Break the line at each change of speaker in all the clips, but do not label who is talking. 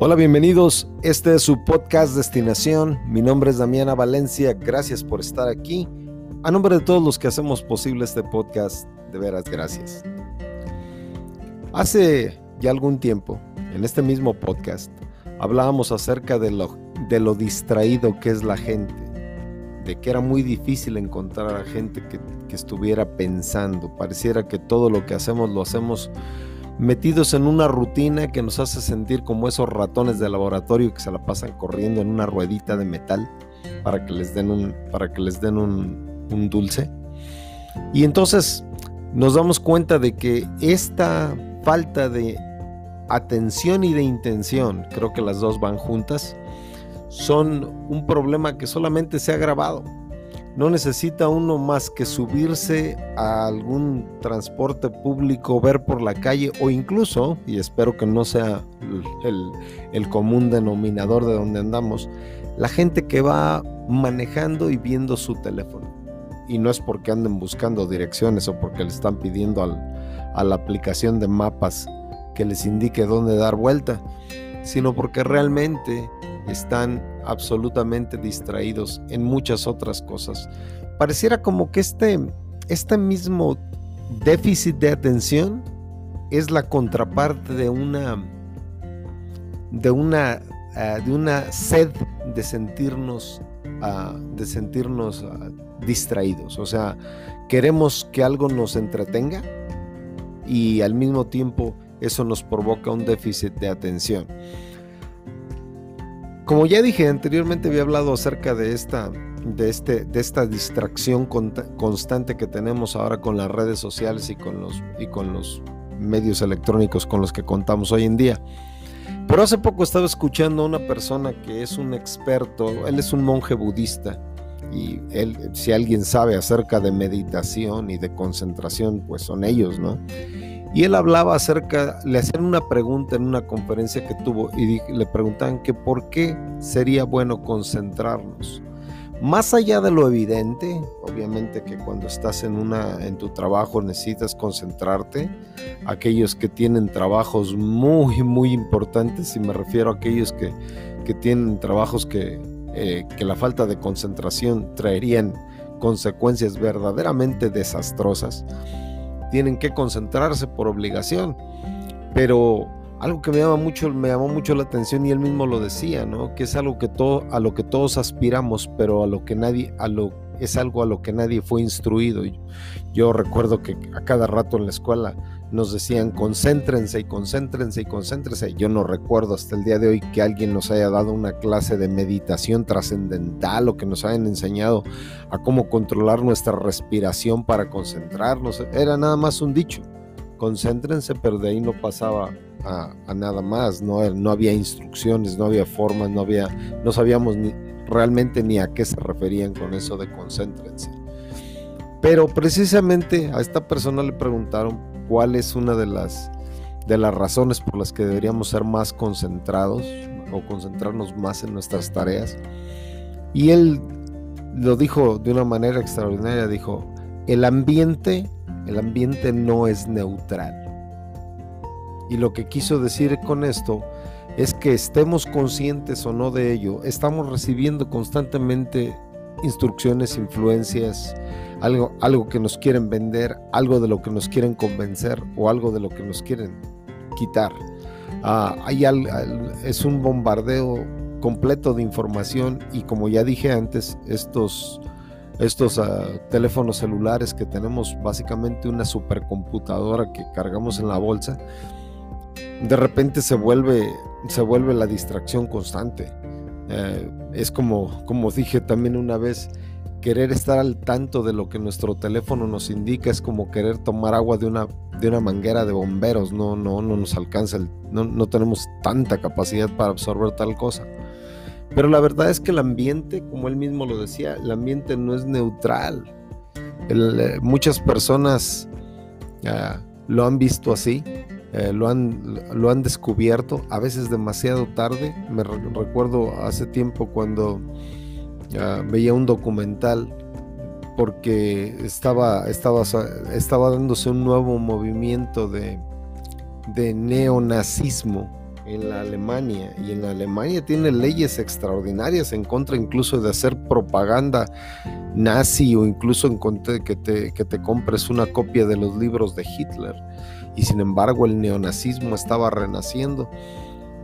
Hola, bienvenidos. Este es su podcast Destinación. Mi nombre es Damiana Valencia. Gracias por estar aquí. A nombre de todos los que hacemos posible este podcast, de veras gracias. Hace ya algún tiempo, en este mismo podcast, hablábamos acerca de lo, distraído que es la gente, de que era muy difícil encontrar a gente que estuviera pensando. Pareciera que todo lo que hacemos lo hacemos metidos en una rutina que nos hace sentir como esos ratones de laboratorio que se la pasan corriendo en una ruedita de metal para que les den un, para que les den un, dulce. Y entonces nos damos cuenta de que esta falta de atención y de intención, creo que las dos van juntas, son un problema que solamente se ha agravado no necesita uno más que subirse a algún transporte público, ver por la calle o incluso, y espero que no sea el, común denominador de donde andamos, la gente que va manejando y viendo su teléfono. Y no es porque anden buscando direcciones o porque le están pidiendo a la aplicación de mapas que les indique dónde dar vuelta, sino porque realmente están absolutamente distraídos en muchas otras cosas. Pareciera como que este, este mismo déficit de atención es la contraparte de una de una ah, de una sed de sentirnos ah, de sentirnos ah, distraídos o sea queremos que algo nos entretenga y al mismo tiempo eso nos provoca un déficit de atención como ya dije anteriormente, había hablado acerca de esta, de este, de esta distracción constante que tenemos ahora con las redes sociales y con, los, y con los medios electrónicos con los que contamos hoy en día. Pero hace poco estaba escuchando a una persona que es un experto, él es un monje budista y él, si alguien sabe acerca de meditación y de concentración, pues son ellos, ¿no? Y él hablaba acerca, le hacían una pregunta en una conferencia que tuvo y le preguntaban que por qué sería bueno concentrarnos. Más allá de lo evidente, obviamente que cuando estás en una en tu trabajo necesitas concentrarte. Aquellos que tienen trabajos muy muy importantes y me refiero a aquellos que, que tienen trabajos que, eh, que la falta de concentración traerían consecuencias verdaderamente desastrosas tienen que concentrarse por obligación. Pero algo que me llama mucho, me llamó mucho la atención y él mismo lo decía, ¿no? Que es algo que todo, a lo que todos aspiramos, pero a lo que nadie, a lo, es algo a lo que nadie fue instruido. Yo recuerdo que a cada rato en la escuela nos decían concéntrense y concéntrense y concéntrense. Yo no recuerdo hasta el día de hoy que alguien nos haya dado una clase de meditación trascendental o que nos hayan enseñado a cómo controlar nuestra respiración para concentrarnos. Era nada más un dicho. Concéntrense, pero de ahí no pasaba a, nada más. No, no había instrucciones, no había formas, no había, no sabíamos realmente ni a qué se referían con eso de concéntrense. Pero precisamente a esta persona le preguntaron cuál es una de las, de las razones por las que deberíamos ser más concentrados o concentrarnos más en nuestras tareas. Y él lo dijo de una manera extraordinaria, dijo, el ambiente, el ambiente no es neutral. Y lo que quiso decir con esto es que estemos conscientes o no de ello, estamos recibiendo constantemente instrucciones, influencias, algo, algo que nos quieren vender, algo de lo que nos quieren convencer o algo de lo que nos quieren quitar. Ah, hay es un bombardeo completo de información y como ya dije antes, estos, estos ah, teléfonos celulares que tenemos básicamente una supercomputadora que cargamos en la bolsa, de repente se vuelve, se vuelve la distracción constante. Eh, es como, como dije también una vez, querer estar al tanto de lo que nuestro teléfono nos indica es como querer tomar agua de una, de una manguera de bomberos, no, no, no nos alcanza, no, no tenemos tanta capacidad para absorber tal cosa. Pero la verdad es que el ambiente, como él mismo lo decía, el ambiente no es neutral. Eh, muchas personas ah, lo han visto así, eh, lo, han, lo han descubierto, a veces demasiado tarde. Me recuerdo hace tiempo cuando veía un documental porque estaba, estaba, estaba dándose un nuevo movimiento de, de neonazismo en la Alemania. Y en la Alemania tiene leyes extraordinarias en contra incluso de hacer propaganda nazi o incluso en contra de que te, que te compres una copia de los libros de Hitler. Y sin embargo el neonazismo estaba renaciendo.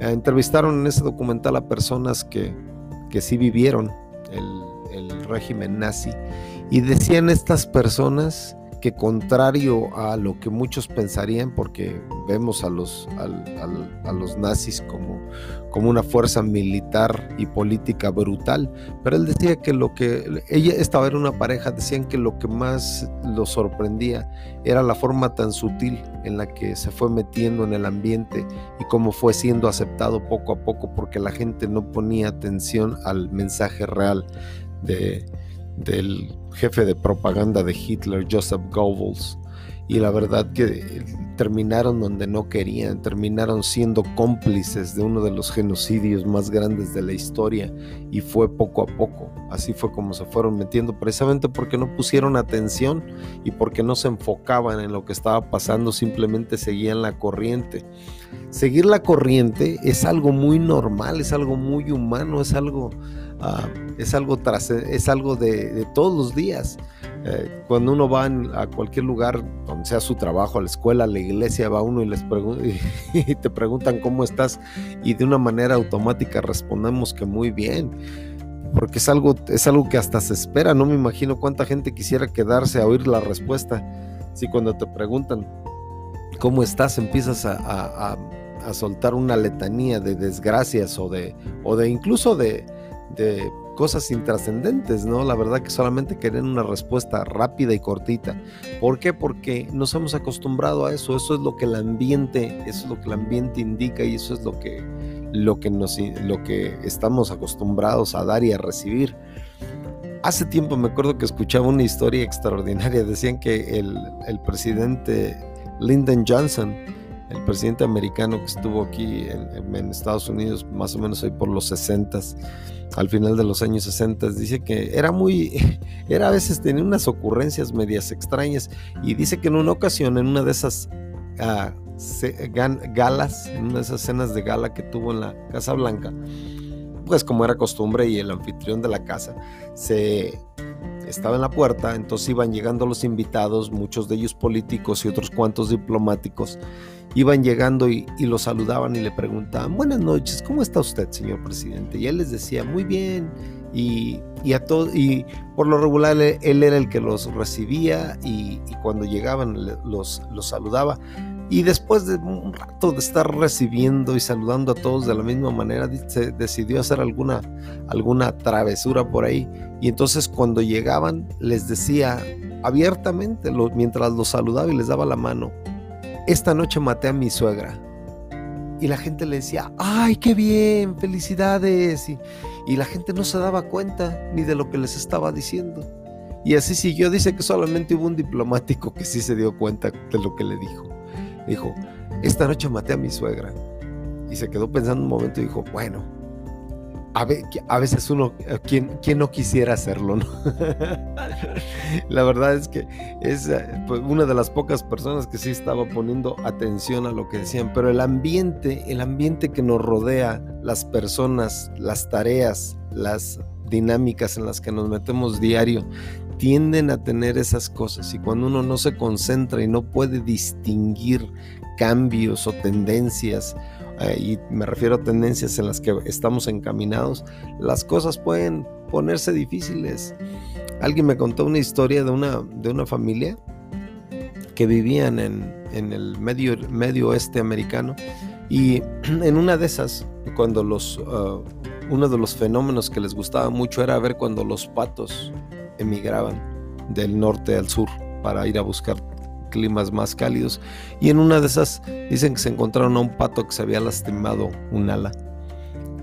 Eh, entrevistaron en ese documental a personas que, que sí vivieron el, el régimen nazi. Y decían estas personas que contrario a lo que muchos pensarían, porque vemos a los, a los nazis como, como una fuerza militar y política brutal, pero él decía que lo que, ella estaba en una pareja, decían que lo que más lo sorprendía era la forma tan sutil en la que se fue metiendo en el ambiente y cómo fue siendo aceptado poco a poco porque la gente no ponía atención al mensaje real de, del jefe de propaganda de Hitler, Joseph Goebbels, y la verdad que terminaron donde no querían, terminaron siendo cómplices de uno de los genocidios más grandes de la historia y fue poco a poco, así fue como se fueron metiendo, precisamente porque no pusieron atención y porque no se enfocaban en lo que estaba pasando, simplemente seguían la corriente. Seguir la corriente es algo muy normal, es algo muy humano, es algo Ah, es algo, tras, es algo de, todos los días. Eh, cuando uno va a cualquier lugar, donde sea su trabajo, a la escuela, a la iglesia, va uno y, les te preguntan cómo estás y de una manera automática respondemos que muy bien porque es algo, es algo que hasta se espera. No me imagino cuánta gente quisiera quedarse a oír la respuesta. Si cuando te preguntan cómo estás, empiezas a, a soltar una letanía de desgracias o de, o de incluso de, de cosas intrascendentes, ¿no? La verdad que solamente quieren una respuesta rápida y cortita. ¿Por qué? Porque nos hemos acostumbrado a eso, eso es lo que el ambiente, eso es lo que el ambiente indica y eso es lo que, lo que, nos, lo que estamos acostumbrados a dar y a recibir. Hace tiempo me acuerdo que escuchaba una historia extraordinaria, decían que el, el presidente Lyndon Johnson, el presidente americano que estuvo aquí en, Estados Unidos más o menos hoy por los 60 al final de los años 60, dice que era muy, era a veces tenía unas ocurrencias medias extrañas y dice que en una ocasión, en una de esas uh, galas, en una de esas cenas de gala que tuvo en la Casa Blanca, pues como era costumbre y el anfitrión de la casa se estaba en la puerta, entonces iban llegando los invitados, muchos de ellos políticos y otros cuantos diplomáticos, iban llegando y, lo saludaban y le preguntaban, buenas noches, ¿cómo está usted, señor presidente? Y él les decía, muy bien, y, a y por lo regular él, era el que los recibía y, cuando llegaban los, los saludaba. Y después de un rato de estar recibiendo y saludando a todos de la misma manera, se decidió hacer alguna, alguna travesura por ahí. Y entonces cuando llegaban les decía abiertamente, mientras los saludaba y les daba la mano, esta noche maté a mi suegra. Y la gente le decía, ay, qué bien, felicidades. Y, y la gente no se daba cuenta ni de lo que les estaba diciendo. Y así siguió. Dice que solamente hubo un diplomático que sí se dio cuenta de lo que le dijo. Dijo, esta noche maté a mi suegra. Y se quedó pensando un momento y dijo, bueno, a, veces uno, eh, ¿quién, no quisiera hacerlo? ¿no? la verdad es que es eh, pues, una de las pocas personas que sí estaba poniendo atención a lo que decían, pero el ambiente, el ambiente que nos rodea, las personas, las tareas, las dinámicas en las que nos metemos diario, tienden a tener esas cosas y cuando uno no se concentra y no puede distinguir cambios o tendencias, eh, y me refiero a tendencias en las que estamos encaminados, las cosas pueden ponerse difíciles. Alguien me contó una historia de una, de una familia que vivían en, en el medio, medio oeste americano y en una de esas, cuando los, uh, uno de los fenómenos que les gustaba mucho era ver cuando los patos emigraban del norte al sur para ir a buscar climas más cálidos. Y en una de esas dicen que se encontraron a un pato que se había lastimado un ala.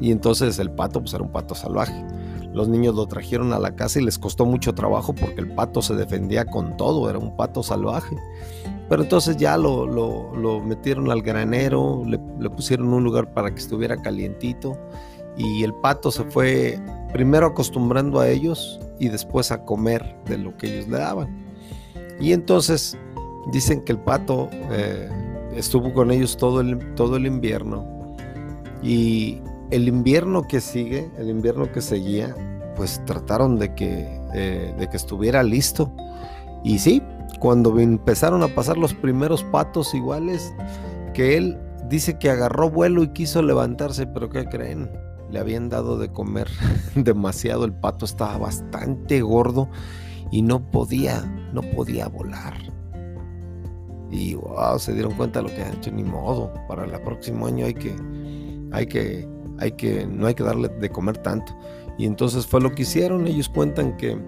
Y entonces el pato pues era un pato salvaje. Los niños lo trajeron a la casa y les costó mucho trabajo porque el pato se defendía con todo, era un pato salvaje. Pero entonces ya lo, lo, metieron al granero, le, le pusieron un lugar para que estuviera calientito y el pato se fue primero acostumbrando a ellos y después a comer de lo que ellos le daban. Y entonces Dicen que el pato eh, estuvo con ellos todo el, todo el invierno Y el invierno que sigue, el invierno que seguía, pues trataron de que, eh, de que estuviera listo. Y sí, cuando empezaron a pasar los primeros patos iguales, que él dice que agarró vuelo y quiso levantarse, pero ¿qué creen? Le habían dado de comer demasiado, el pato estaba bastante gordo y no podía, no podía volar. Y wow, se dieron cuenta de lo que han hecho, ni modo. Para el próximo año hay que, hay que, hay que, no hay que darle de comer tanto. Y entonces fue lo que hicieron. Ellos cuentan que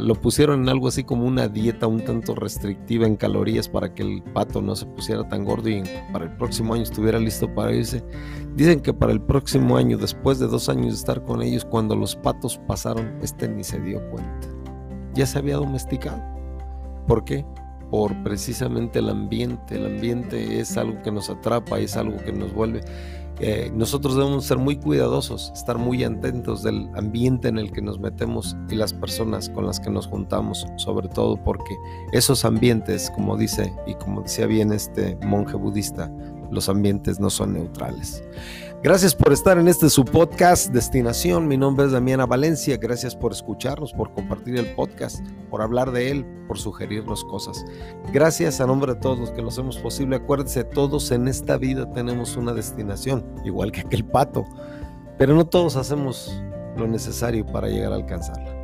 lo pusieron en algo así como una dieta un tanto restrictiva en calorías para que el pato no se pusiera tan gordo y para el próximo año estuviera listo para irse. Dicen que para el próximo año, después de dos años de estar con ellos, cuando los patos pasaron, este ni se dio cuenta. Ya se había domesticado. ¿Por qué? por precisamente el ambiente. El ambiente es algo que nos atrapa, es algo que nos vuelve. Nosotros debemos ser muy cuidadosos, estar muy atentos del ambiente en el que nos metemos y las personas con las que nos juntamos, sobre todo porque esos ambientes, como dice y como decía bien este monje budista, los ambientes no son neutrales. Gracias por estar en este su podcast Destinación. Mi nombre es Damiana Valencia. Gracias por escucharnos, por compartir el podcast, por hablar de él, por sugerirnos cosas. Gracias a nombre de todos los que lo hacemos posible. Acuérdense, todos en esta vida tenemos una destinación, igual que aquel pato, pero no todos hacemos lo necesario para llegar a alcanzarla.